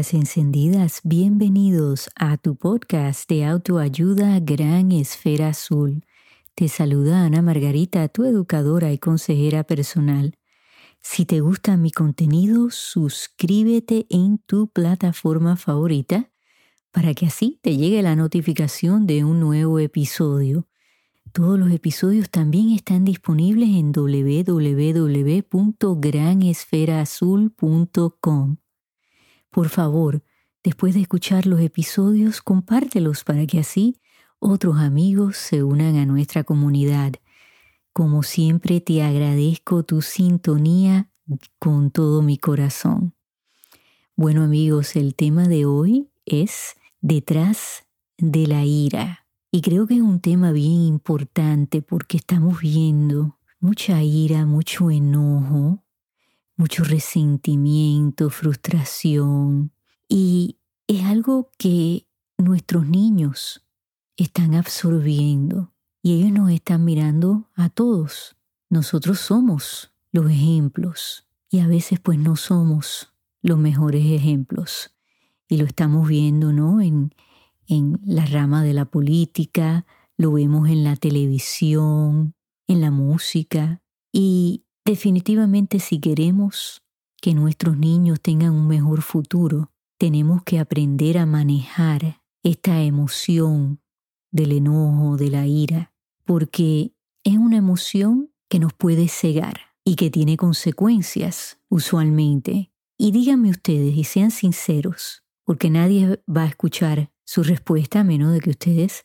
Encendidas, bienvenidos a tu podcast de autoayuda Gran Esfera Azul. Te saluda Ana Margarita, tu educadora y consejera personal. Si te gusta mi contenido, suscríbete en tu plataforma favorita para que así te llegue la notificación de un nuevo episodio. Todos los episodios también están disponibles en www.granesferaazul.com. Por favor, después de escuchar los episodios, compártelos para que así otros amigos se unan a nuestra comunidad. Como siempre, te agradezco tu sintonía con todo mi corazón. Bueno amigos, el tema de hoy es detrás de la ira. Y creo que es un tema bien importante porque estamos viendo mucha ira, mucho enojo, mucho resentimiento, frustración. Y es algo que nuestros niños están absorbiendo y ellos nos están mirando a todos. Nosotros somos los ejemplos y a veces pues no somos los mejores ejemplos. Y lo estamos viendo, ¿no? En, en la rama de la política, lo vemos en la televisión, en la música. Y Definitivamente si queremos que nuestros niños tengan un mejor futuro, tenemos que aprender a manejar esta emoción del enojo, de la ira, porque es una emoción que nos puede cegar y que tiene consecuencias usualmente. Y díganme ustedes y sean sinceros, porque nadie va a escuchar su respuesta a menos de que ustedes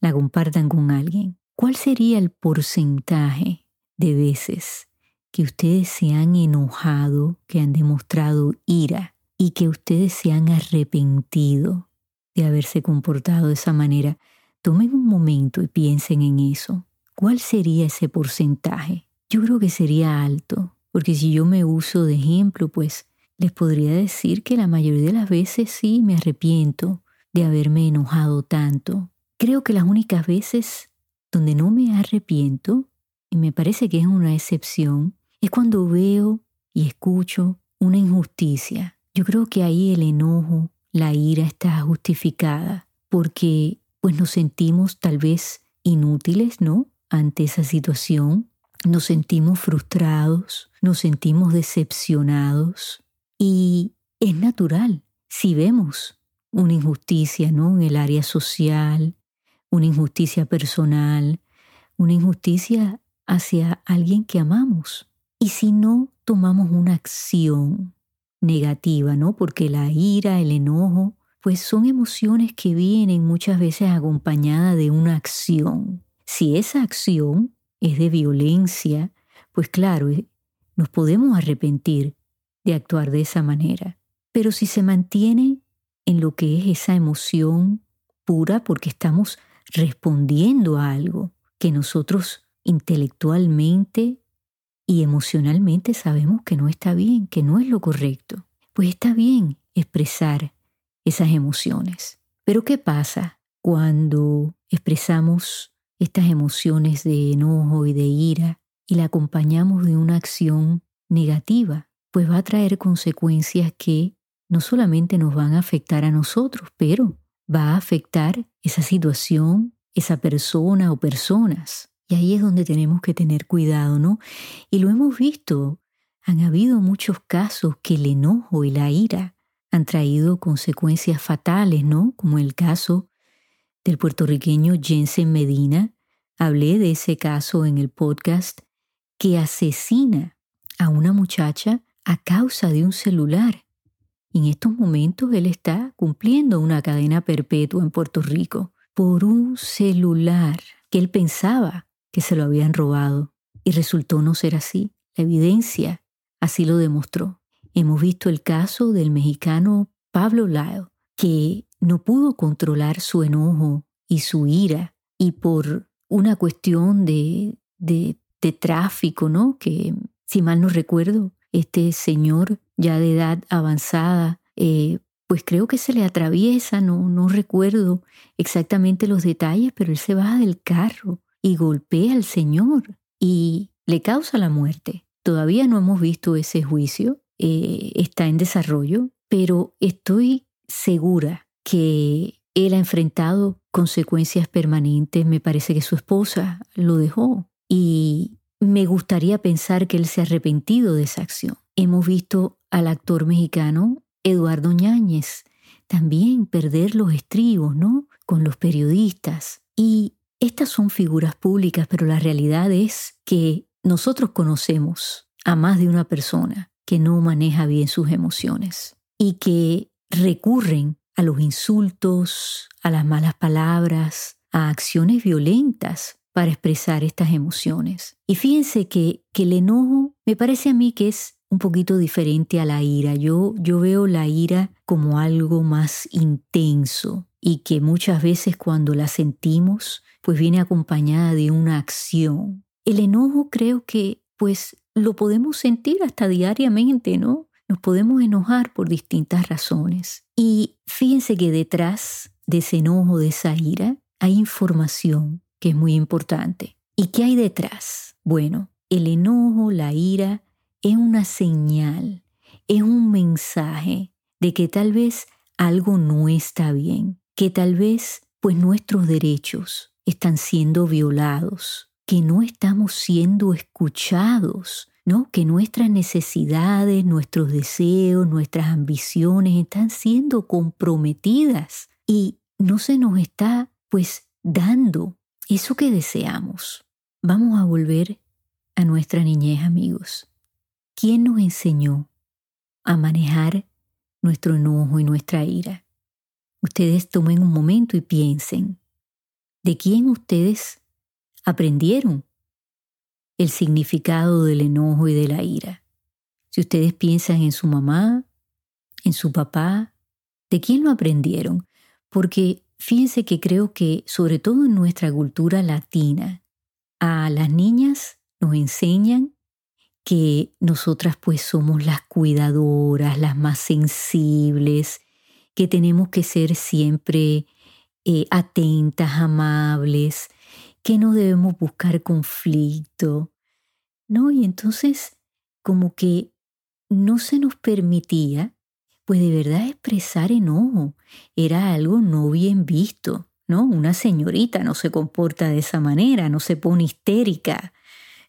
la compartan con alguien. ¿Cuál sería el porcentaje de veces que ustedes se han enojado, que han demostrado ira y que ustedes se han arrepentido de haberse comportado de esa manera, tomen un momento y piensen en eso. ¿Cuál sería ese porcentaje? Yo creo que sería alto, porque si yo me uso de ejemplo, pues les podría decir que la mayoría de las veces sí me arrepiento de haberme enojado tanto. Creo que las únicas veces donde no me arrepiento, y me parece que es una excepción, es cuando veo y escucho una injusticia. Yo creo que ahí el enojo, la ira está justificada porque pues nos sentimos tal vez inútiles, ¿no? Ante esa situación, nos sentimos frustrados, nos sentimos decepcionados y es natural si vemos una injusticia, ¿no? En el área social, una injusticia personal, una injusticia hacia alguien que amamos. Y si no tomamos una acción negativa, ¿no? Porque la ira, el enojo, pues son emociones que vienen muchas veces acompañadas de una acción. Si esa acción es de violencia, pues claro, eh, nos podemos arrepentir de actuar de esa manera. Pero si se mantiene en lo que es esa emoción pura porque estamos respondiendo a algo que nosotros intelectualmente y emocionalmente sabemos que no está bien, que no es lo correcto, pues está bien expresar esas emociones. Pero ¿qué pasa cuando expresamos estas emociones de enojo y de ira y la acompañamos de una acción negativa? Pues va a traer consecuencias que no solamente nos van a afectar a nosotros, pero va a afectar esa situación, esa persona o personas. Ahí es donde tenemos que tener cuidado, ¿no? Y lo hemos visto. Han habido muchos casos que el enojo y la ira han traído consecuencias fatales, ¿no? Como el caso del puertorriqueño Jensen Medina. Hablé de ese caso en el podcast que asesina a una muchacha a causa de un celular. En estos momentos él está cumpliendo una cadena perpetua en Puerto Rico por un celular que él pensaba que se lo habían robado y resultó no ser así. La evidencia así lo demostró. Hemos visto el caso del mexicano Pablo Lyle, que no pudo controlar su enojo y su ira y por una cuestión de, de, tráfico, ¿no? Que si mal no recuerdo, este señor ya de edad avanzada, eh, pues creo que se le atraviesa, no, no recuerdo exactamente los detalles, pero él se baja del carro y golpea al Señor y le causa la muerte. Todavía no hemos visto ese juicio, eh, está en desarrollo, pero estoy segura que él ha enfrentado consecuencias permanentes. Me parece que su esposa lo dejó y me gustaría pensar que él se ha arrepentido de esa acción. Hemos visto al actor mexicano Eduardo Ñáñez también perder los estribos, ¿no? Con los periodistas. Y estas son figuras públicas, pero la realidad es que nosotros conocemos a más de una persona que no maneja bien sus emociones y que recurren a los insultos, a las malas palabras, a acciones violentas para expresar estas emociones. Y fíjense que, que el enojo me parece a mí que es un poquito diferente a la ira. Yo, yo veo la ira como algo más intenso y que muchas veces cuando la sentimos, pues viene acompañada de una acción. El enojo creo que pues lo podemos sentir hasta diariamente, ¿no? Nos podemos enojar por distintas razones. Y fíjense que detrás de ese enojo, de esa ira, hay información que es muy importante. ¿Y qué hay detrás? Bueno, el enojo, la ira, es una señal, es un mensaje de que tal vez algo no está bien, que tal vez pues nuestros derechos están siendo violados, que no estamos siendo escuchados, ¿no? Que nuestras necesidades, nuestros deseos, nuestras ambiciones están siendo comprometidas y no se nos está pues dando eso que deseamos. Vamos a volver a nuestra niñez, amigos. ¿Quién nos enseñó a manejar nuestro enojo y nuestra ira? Ustedes tomen un momento y piensen, ¿de quién ustedes aprendieron el significado del enojo y de la ira? Si ustedes piensan en su mamá, en su papá, ¿de quién lo aprendieron? Porque fíjense que creo que, sobre todo en nuestra cultura latina, a las niñas nos enseñan que nosotras pues somos las cuidadoras, las más sensibles, que tenemos que ser siempre eh, atentas, amables, que no debemos buscar conflicto, ¿no? Y entonces como que no se nos permitía, pues de verdad expresar enojo, era algo no bien visto, ¿no? Una señorita no se comporta de esa manera, no se pone histérica,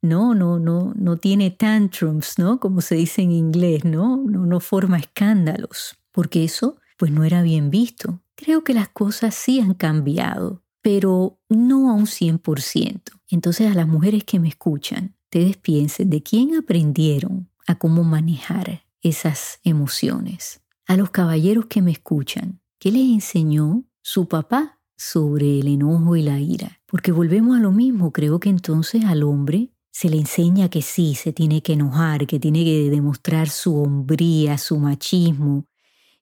no, no, no, no tiene tantrums, ¿no? Como se dice en inglés, ¿no? No, no forma escándalos, porque eso pues no era bien visto. Creo que las cosas sí han cambiado, pero no a un 100%. Entonces a las mujeres que me escuchan, ustedes piensen de quién aprendieron a cómo manejar esas emociones. A los caballeros que me escuchan, ¿qué les enseñó su papá sobre el enojo y la ira? Porque volvemos a lo mismo, creo que entonces al hombre se le enseña que sí, se tiene que enojar, que tiene que demostrar su hombría, su machismo,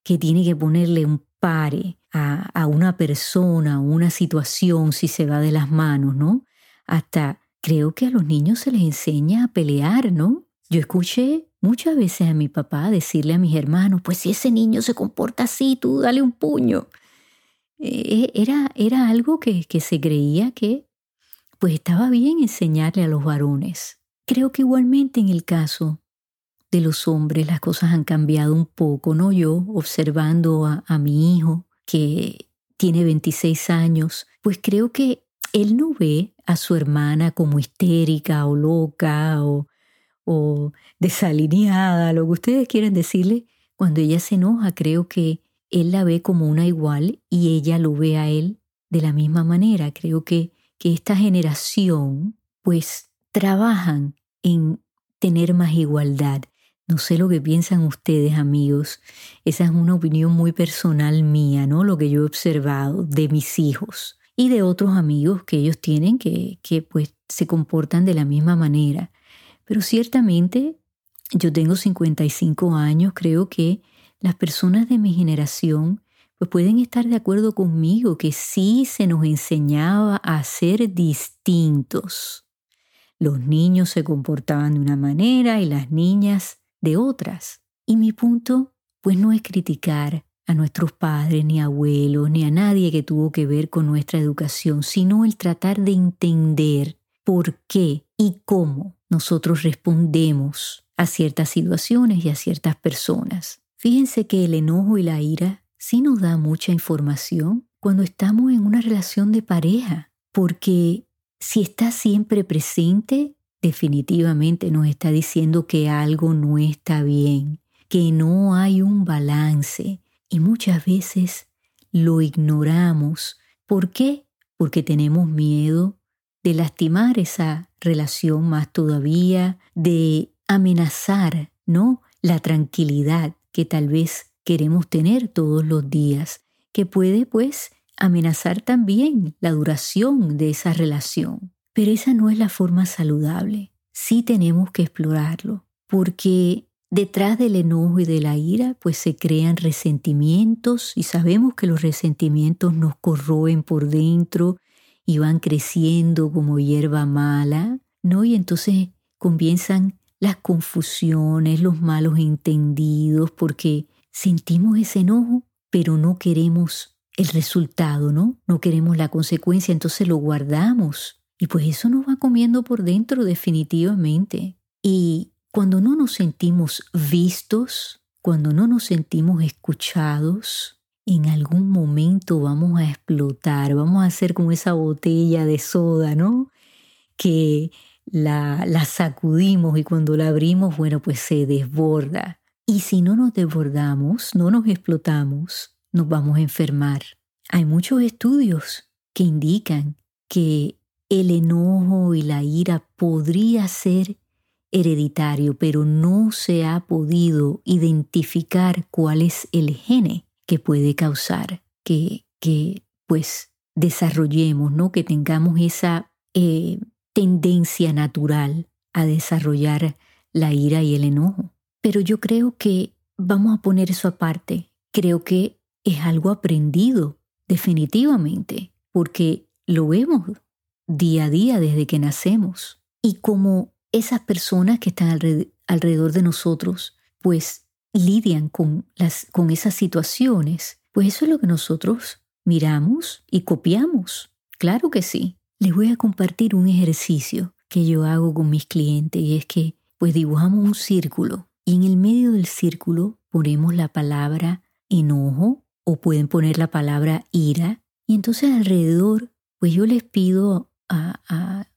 que tiene que ponerle un pare a, a una persona o una situación si se va de las manos, ¿no? Hasta creo que a los niños se les enseña a pelear, ¿no? Yo escuché muchas veces a mi papá decirle a mis hermanos, pues si ese niño se comporta así, tú dale un puño. Eh, era, era algo que, que se creía que pues estaba bien enseñarle a los varones. Creo que igualmente en el caso de los hombres las cosas han cambiado un poco, ¿no? Yo observando a, mi hijo que tiene 26 años, pues creo que él no ve a su hermana como histérica o loca o, o desalineada, lo que ustedes quieran decirle. Cuando ella se enoja, creo que él la ve como una igual y ella lo ve a él de la misma manera. Creo que que esta generación pues trabajan en tener más igualdad. No sé lo que piensan ustedes, amigos. Esa es una opinión muy personal mía, ¿no? Lo que yo he observado de mis hijos y de otros amigos que ellos tienen que, que pues se comportan de la misma manera. Pero ciertamente yo tengo 55 años, creo que las personas de mi generación pues pueden estar de acuerdo conmigo que sí se nos enseñaba a ser distintos. Los niños se comportaban de una manera y las niñas de otras. Y mi punto, pues no es criticar a nuestros padres, ni abuelos, ni a nadie que tuvo que ver con nuestra educación, sino el tratar de entender por qué y cómo nosotros respondemos a ciertas situaciones y a ciertas personas. Fíjense que el enojo y la ira sí nos da mucha información cuando estamos en una relación de pareja, porque si está siempre presente, definitivamente nos está diciendo que algo no está bien, que no hay un balance y muchas veces lo ignoramos. ¿Por qué? Porque tenemos miedo de lastimar esa relación más todavía, de amenazar, ¿no? La tranquilidad que tal vez queremos tener todos los días, que puede pues amenazar también la duración de esa relación. Pero esa no es la forma saludable. Sí tenemos que explorarlo, porque detrás del enojo y de la ira pues se crean resentimientos y sabemos que los resentimientos nos corroen por dentro y van creciendo como hierba mala, ¿no? Y entonces comienzan las confusiones, los malos entendidos, porque sentimos ese enojo, pero no queremos el resultado, ¿no? No queremos la consecuencia, entonces lo guardamos. Y pues eso nos va comiendo por dentro definitivamente. Y cuando no nos sentimos vistos, cuando no nos sentimos escuchados, en algún momento vamos a explotar, vamos a hacer como esa botella de soda, ¿no? Que la, la sacudimos y cuando la abrimos, bueno, pues se desborda. Y si no nos desbordamos, no nos explotamos, nos vamos a enfermar. Hay muchos estudios que indican que el enojo y la ira podría ser hereditario, pero no se ha podido identificar cuál es el gene que puede causar que, que pues desarrollemos, ¿no? que tengamos esa eh, tendencia natural a desarrollar la ira y el enojo. Pero yo creo que vamos a poner eso aparte. Creo que es algo aprendido definitivamente, porque lo vemos día a día desde que nacemos. Y como esas personas que están alrededor de nosotros, pues lidian con, las, con esas situaciones, pues eso es lo que nosotros miramos y copiamos. Claro que sí. Les voy a compartir un ejercicio que yo hago con mis clientes y es que pues dibujamos un círculo y en el medio del círculo ponemos la palabra enojo o pueden poner la palabra ira y entonces alrededor pues yo les pido a,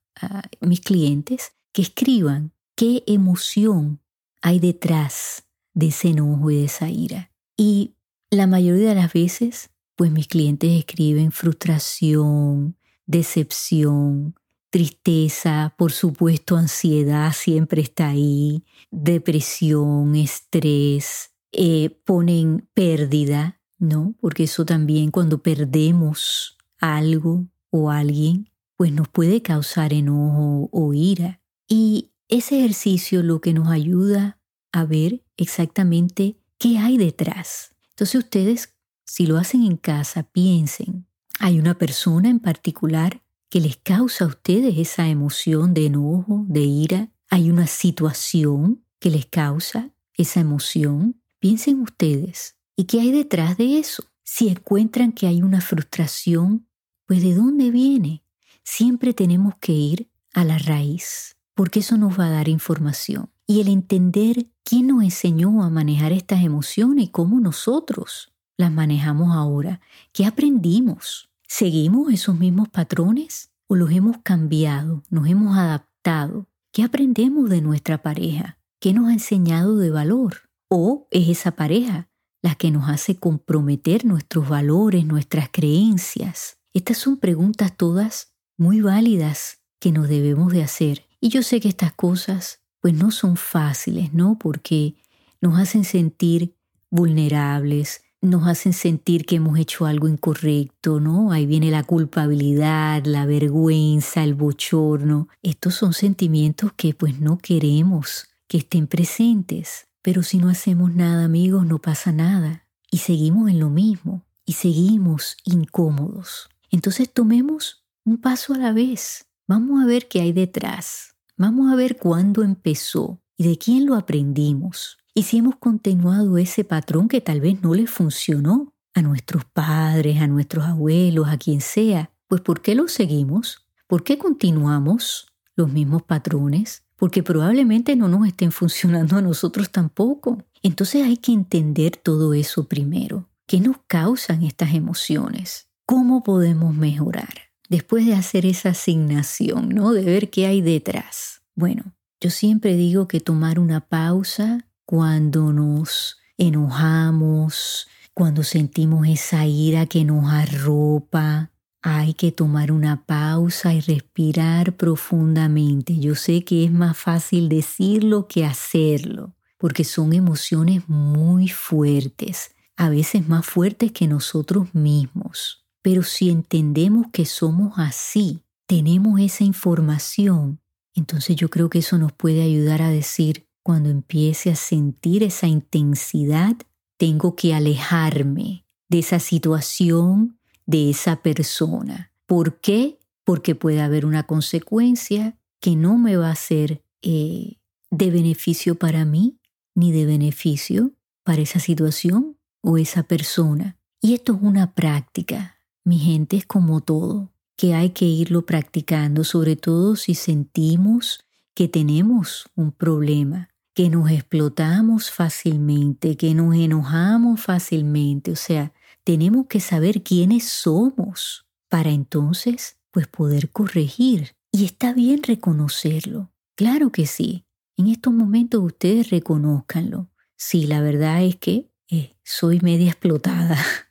mis clientes que escriban qué emoción hay detrás de ese enojo y de esa ira. Y la mayoría de las veces, pues mis clientes escriben frustración, decepción, tristeza, por supuesto ansiedad siempre está ahí, depresión, estrés, eh, ponen pérdida, ¿no? Porque eso también cuando perdemos algo o alguien, pues nos puede causar enojo o ira. Y ese ejercicio lo que nos ayuda a ver exactamente qué hay detrás. Entonces ustedes, si lo hacen en casa, piensen, hay una persona en particular que les causa a ustedes esa emoción de enojo, de ira, hay una situación que les causa esa emoción. Piensen ustedes, ¿y qué hay detrás de eso? Si encuentran que hay una frustración, pues ¿de dónde viene? Siempre tenemos que ir a la raíz, porque eso nos va a dar información y el entender quién nos enseñó a manejar estas emociones y cómo nosotros las manejamos ahora. ¿Qué aprendimos? ¿Seguimos esos mismos patrones o los hemos cambiado, nos hemos adaptado? ¿Qué aprendemos de nuestra pareja? ¿Qué nos ha enseñado de valor? ¿O es esa pareja la que nos hace comprometer nuestros valores, nuestras creencias? Estas son preguntas todas muy válidas que nos debemos de hacer. Y yo sé que estas cosas pues no son fáciles, ¿no? Porque nos hacen sentir vulnerables, nos hacen sentir que hemos hecho algo incorrecto, ¿no? Ahí viene la culpabilidad, la vergüenza, el bochorno. Estos son sentimientos que pues no queremos que estén presentes. Pero si no hacemos nada, amigos, no pasa nada. Y seguimos en lo mismo. Y seguimos incómodos. Entonces tomemos un paso a la vez. Vamos a ver qué hay detrás. Vamos a ver cuándo empezó y de quién lo aprendimos. Y si hemos continuado ese patrón que tal vez no le funcionó a nuestros padres, a nuestros abuelos, a quien sea, pues ¿por qué lo seguimos? ¿Por qué continuamos los mismos patrones? Porque probablemente no nos estén funcionando a nosotros tampoco. Entonces hay que entender todo eso primero. ¿Qué nos causan estas emociones? ¿Cómo podemos mejorar? Después de hacer esa asignación, ¿no? De ver qué hay detrás. Bueno, yo siempre digo que tomar una pausa cuando nos enojamos, cuando sentimos esa ira que nos arropa, hay que tomar una pausa y respirar profundamente. Yo sé que es más fácil decirlo que hacerlo, porque son emociones muy fuertes, a veces más fuertes que nosotros mismos. Pero si entendemos que somos así, tenemos esa información, entonces yo creo que eso nos puede ayudar a decir, cuando empiece a sentir esa intensidad, tengo que alejarme de esa situación de esa persona. ¿Por qué? Porque puede haber una consecuencia que no me va a ser eh, de beneficio para mí ni de beneficio para esa situación o esa persona. Y esto es una práctica. Mi gente es como todo, que hay que irlo practicando, sobre todo si sentimos que tenemos un problema, que nos explotamos fácilmente, que nos enojamos fácilmente. O sea, tenemos que saber quiénes somos para entonces pues poder corregir. Y está bien reconocerlo. Claro que sí. En estos momentos ustedes reconozcanlo. Sí, la verdad es que eh, soy media explotada.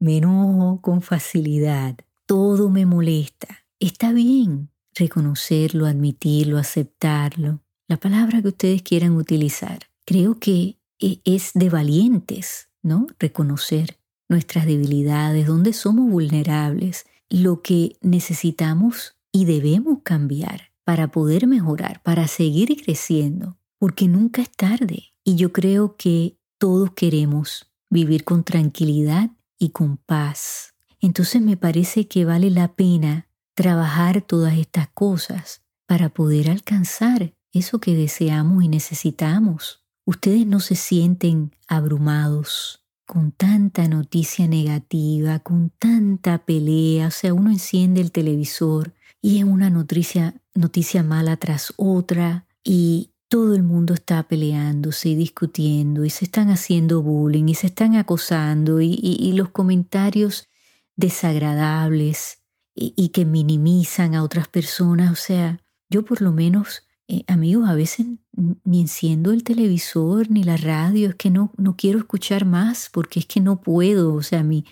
me enojo con facilidad. Todo me molesta. Está bien reconocerlo, admitirlo, aceptarlo. La palabra que ustedes quieran utilizar. Creo que eh, es de valientes ¿no? Reconocer nuestras debilidades, dónde somos vulnerables, lo que necesitamos y debemos cambiar para poder mejorar, para seguir creciendo, porque nunca es tarde. Y yo creo que todos queremos vivir con tranquilidad y con paz. Entonces me parece que vale la pena trabajar todas estas cosas para poder alcanzar eso que deseamos y necesitamos. Ustedes no se sienten abrumados con tanta noticia negativa, con tanta pelea, o sea, uno enciende el televisor y es una noticia, noticia mala tras otra y todo el mundo está peleándose y discutiendo y se están haciendo bullying y se están acosando y, los comentarios desagradables y, que minimizan a otras personas. O sea, yo por lo menos eh, amigos, a veces ni enciendo el televisor ni la radio, es que no, no quiero escuchar más porque es que no puedo, o sea, mi,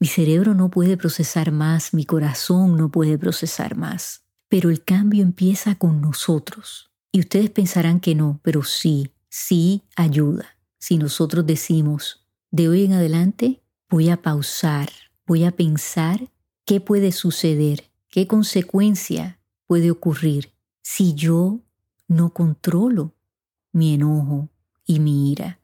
mi cerebro no puede procesar más, mi corazón no puede procesar más. Pero el cambio empieza con nosotros. Y ustedes pensarán que no, pero sí, sí ayuda. Si nosotros decimos, de hoy en adelante voy a pausar, voy a pensar qué puede suceder, qué consecuencia puede ocurrir si yo no controlo mi enojo y mi ira.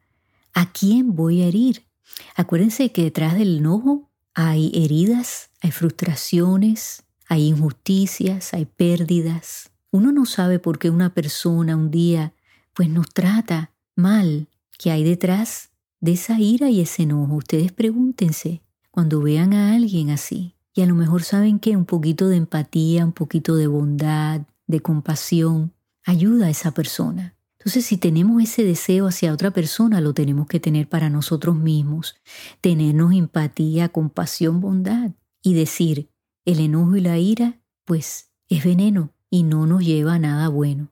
¿A quién voy a herir? Acuérdense que detrás del enojo hay heridas, hay frustraciones, hay injusticias, hay pérdidas. Uno no sabe por qué una persona un día pues nos trata mal. ¿Qué hay detrás de esa ira y ese enojo? Ustedes pregúntense cuando vean a alguien así. Y a lo mejor saben que un poquito de empatía, un poquito de bondad, de compasión, ayuda a esa persona. Entonces, si tenemos ese deseo hacia otra persona, lo tenemos que tener para nosotros mismos, tenernos empatía, compasión, bondad y decir, el enojo y la ira, pues es veneno y no nos lleva a nada bueno.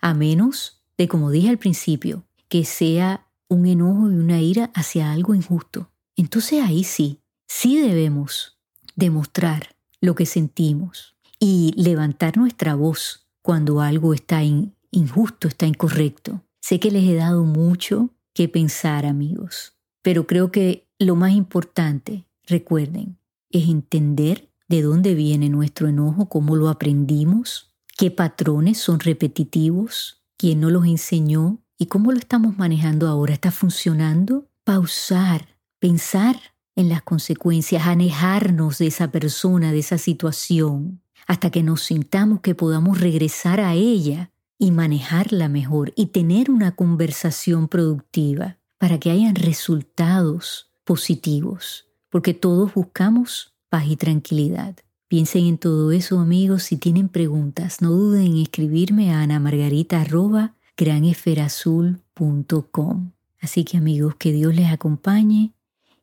A menos de, como dije al principio, que sea un enojo y una ira hacia algo injusto. Entonces ahí sí, sí debemos demostrar lo que sentimos y levantar nuestra voz cuando algo está injusto, está incorrecto. Sé que les he dado mucho que pensar, amigos, pero creo que lo más importante, recuerden, es entender de dónde viene nuestro enojo, cómo lo aprendimos, qué patrones son repetitivos, quién nos los enseñó y cómo lo estamos manejando ahora. ¿Está funcionando? Pausar, pensar en las consecuencias, alejarnos de esa persona, de esa situación, hasta que nos sintamos que podamos regresar a ella y manejarla mejor y tener una conversación productiva para que hayan resultados positivos, porque todos buscamos paz y tranquilidad. Piensen en todo eso, amigos. Si tienen preguntas, no duden en escribirme a anamargarita.granesferazul.com. Así que amigos, que Dios les acompañe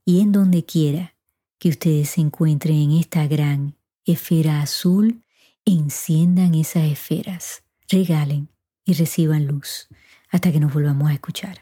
y en donde quiera que ustedes se encuentren en esta gran esfera azul, enciendan esas esferas, regalen y reciban luz hasta que nos volvamos a escuchar.